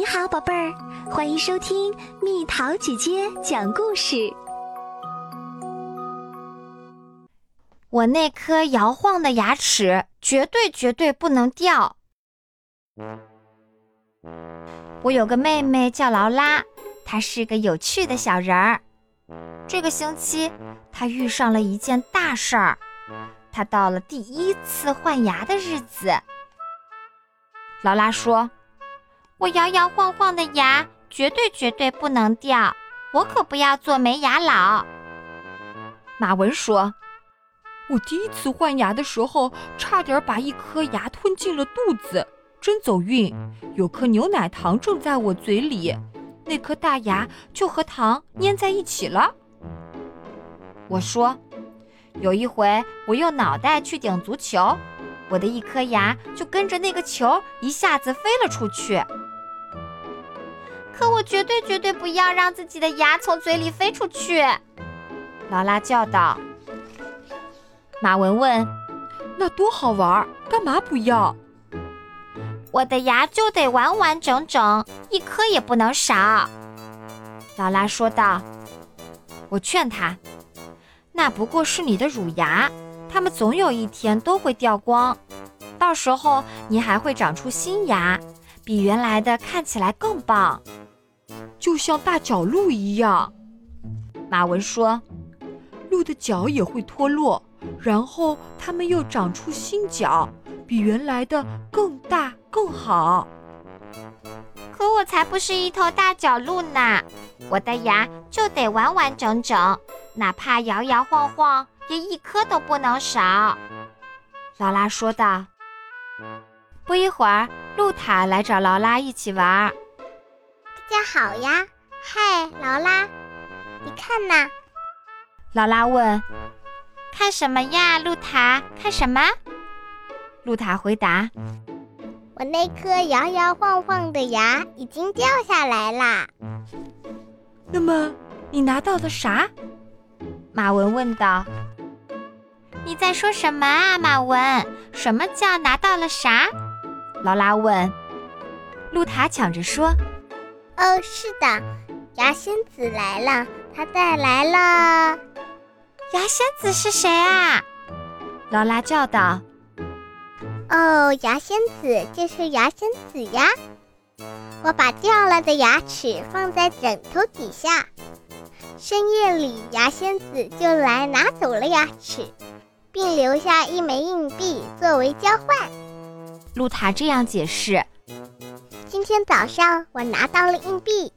你好，宝贝儿，欢迎收听蜜桃姐姐讲故事。我那颗摇晃的牙齿绝对绝对不能掉。我有个妹妹叫劳拉，她是个有趣的小人儿。这个星期，她遇上了一件大事儿，她到了第一次换牙的日子。劳拉说。我摇摇晃晃的牙绝对绝对不能掉，我可不要做没牙佬。马文说：“我第一次换牙的时候，差点把一颗牙吞进了肚子，真走运。有颗牛奶糖正在我嘴里，那颗大牙就和糖粘在一起了。”我说：“有一回，我用脑袋去顶足球，我的一颗牙就跟着那个球一下子飞了出去。”可我绝对绝对不要让自己的牙从嘴里飞出去！劳拉叫道。马文问：“那多好玩，干嘛不要？”我的牙就得完完整整，一颗也不能少。劳拉说道。我劝他：“那不过是你的乳牙，它们总有一天都会掉光，到时候你还会长出新牙，比原来的看起来更棒。”就像大角鹿一样，马文说：“鹿的角也会脱落，然后它们又长出新角，比原来的更大更好。”可我才不是一头大角鹿呢！我的牙就得完完整整，哪怕摇摇晃晃，也一颗都不能少。”劳拉说道。不一会儿，露塔来找劳拉一起玩。大家好呀，嗨，劳拉，你看呐。劳拉问：“看什么呀，露塔？看什么？”露塔回答：“我那颗摇摇晃晃的牙已经掉下来啦。”那么你拿到了啥？马文问道。“你在说什么啊，马文？什么叫拿到了啥？”劳拉问。露塔抢着说。哦，是的，牙仙子来了，他带来了。牙仙子是谁啊？劳拉叫道。哦，牙仙子就是牙仙子呀。我把掉了的牙齿放在枕头底下，深夜里牙仙子就来拿走了牙齿，并留下一枚硬币作为交换。露塔这样解释。今天早上我拿到了硬币，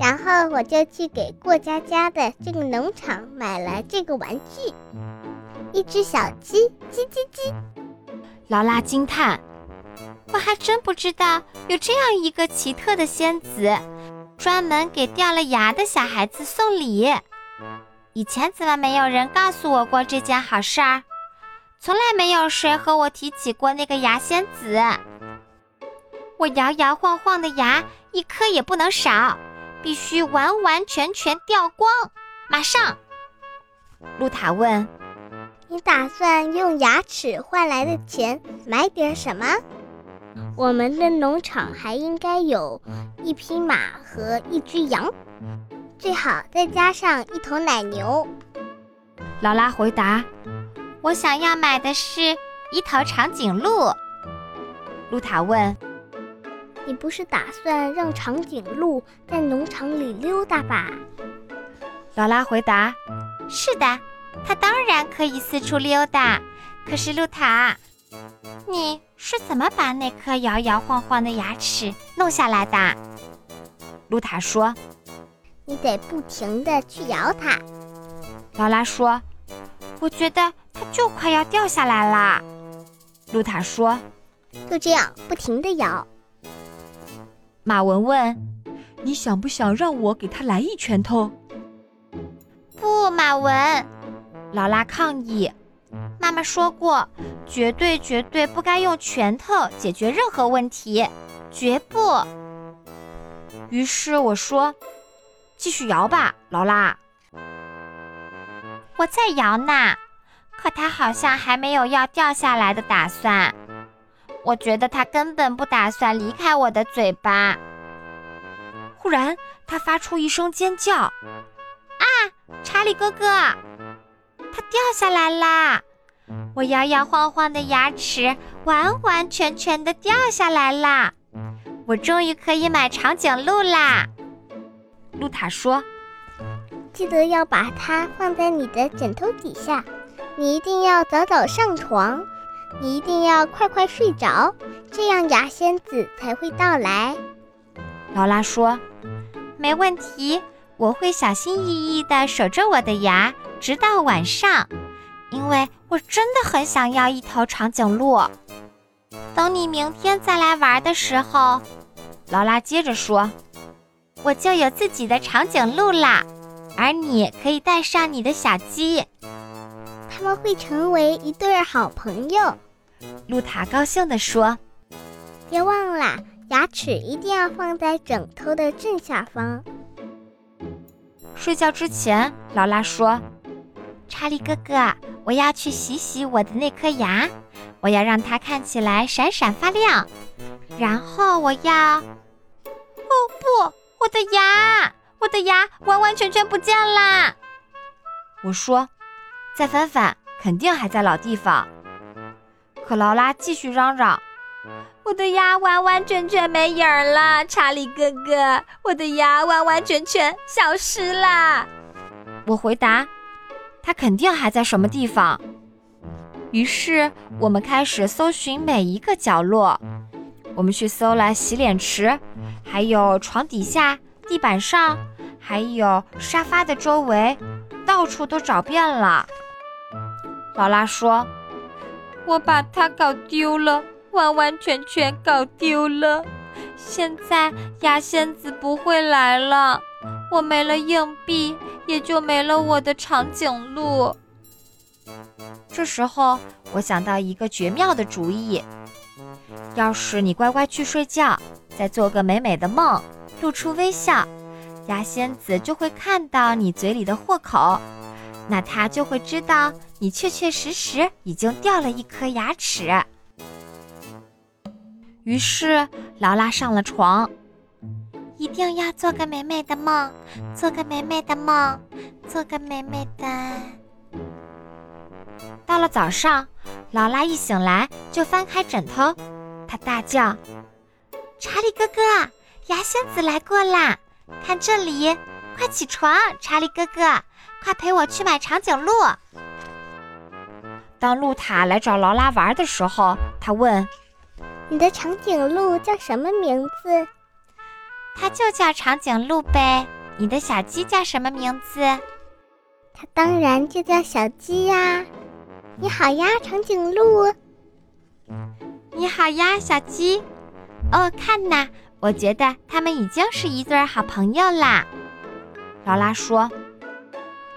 然后我就去给过家家的这个农场买了这个玩具——一只小鸡，叽叽叽。劳拉惊叹：“我还真不知道有这样一个奇特的仙子，专门给掉了牙的小孩子送礼。以前怎么没有人告诉我过这件好事儿？从来没有谁和我提起过那个牙仙子。”我摇摇晃晃的牙一颗也不能少，必须完完全全掉光。马上，露塔问：“你打算用牙齿换来的钱买点什么？”我们的农场还应该有一匹马和一只羊，最好再加上一头奶牛。劳拉回答：“我想要买的是一头长颈鹿。”露塔问。你不是打算让长颈鹿在农场里溜达吧？劳拉回答：“是的，它当然可以四处溜达。可是，露塔，你是怎么把那颗摇摇晃晃的牙齿弄下来的？”露塔说：“你得不停地去摇它。”劳拉说：“我觉得它就快要掉下来啦。”露塔说：“就这样不停地摇。”马文问：“你想不想让我给他来一拳头？”不，马文，劳拉抗议。妈妈说过，绝对绝对不该用拳头解决任何问题，绝不。于是我说：“继续摇吧，劳拉。”我在摇呢，可他好像还没有要掉下来的打算。我觉得他根本不打算离开我的嘴巴。忽然，他发出一声尖叫：“啊，查理哥哥，它掉下来啦！我摇摇晃晃的牙齿完完全全的掉下来啦！我终于可以买长颈鹿啦！”露塔说：“记得要把它放在你的枕头底下，你一定要早早上床，你一定要快快睡着，这样牙仙子才会到来。”劳拉说：“没问题，我会小心翼翼地守着我的牙，直到晚上，因为我真的很想要一头长颈鹿。等你明天再来玩的时候，劳拉接着说，我就有自己的长颈鹿啦，而你可以带上你的小鸡，他们会成为一对好朋友。”露塔高兴地说：“别忘了。”牙齿一定要放在枕头的正下方。睡觉之前，劳拉说：“查理哥哥，我要去洗洗我的那颗牙，我要让它看起来闪闪发亮。然后我要……哦不，我的牙，我的牙完完全全不见啦！”我说：“再翻翻，肯定还在老地方。”可劳拉继续嚷嚷。我的牙完完全全没影儿了，查理哥哥，我的牙完完全全消失了。我回答，它肯定还在什么地方。于是我们开始搜寻每一个角落，我们去搜了洗脸池，还有床底下、地板上，还有沙发的周围，到处都找遍了。劳拉说：“我把它搞丢了。”完完全全搞丢了，现在牙仙子不会来了，我没了硬币，也就没了我的长颈鹿。这时候，我想到一个绝妙的主意：要是你乖乖去睡觉，再做个美美的梦，露出微笑，牙仙子就会看到你嘴里的豁口，那他就会知道你确确实实已经掉了一颗牙齿。于是劳拉上了床，一定要做个美美的梦，做个美美的梦，做个美美的。到了早上，劳拉一醒来就翻开枕头，她大叫：“查理哥哥，牙仙子来过啦！看这里，快起床，查理哥哥，快陪我去买长颈鹿。”当露塔来找劳拉玩的时候，他问。你的长颈鹿叫什么名字？它就叫长颈鹿呗。你的小鸡叫什么名字？它当然就叫小鸡呀。你好呀，长颈鹿。你好呀，小鸡。哦，看呐，我觉得他们已经是一对好朋友啦。劳拉说。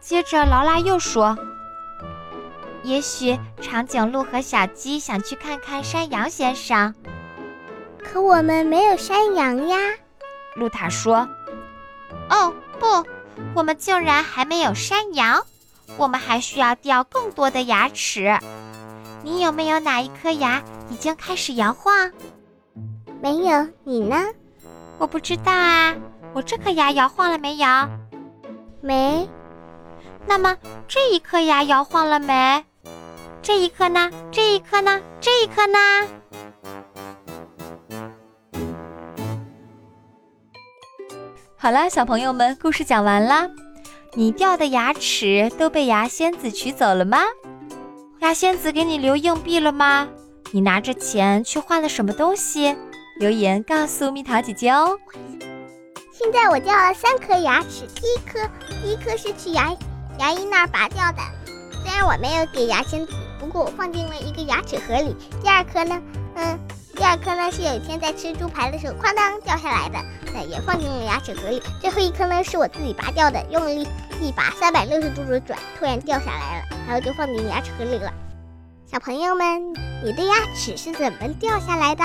接着，劳拉又说。也许长颈鹿和小鸡想去看看山羊先生，可我们没有山羊呀。露塔说：“哦，不，我们竟然还没有山羊，我们还需要掉更多的牙齿。你有没有哪一颗牙已经开始摇晃？没有，你呢？我不知道啊。我这颗牙摇晃了没有？没。那么这一颗牙摇晃了没？”这一颗呢？这一颗呢？这一颗呢？好了，小朋友们，故事讲完啦。你掉的牙齿都被牙仙子取走了吗？牙仙子给你留硬币了吗？你拿着钱去换了什么东西？留言告诉蜜桃姐姐哦。现在我掉了三颗牙齿，第一颗，第一颗是去牙牙医那儿拔掉的，虽然我没有给牙仙子。不过我放进了一个牙齿盒里。第二颗呢？嗯，第二颗呢是有一天在吃猪排的时候，哐当掉下来的，那也放进了牙齿盒里。最后一颗呢是我自己拔掉的，用力一拔三百六十度的转，突然掉下来了，然后就放进牙齿盒里了。小朋友们，你的牙齿是怎么掉下来的？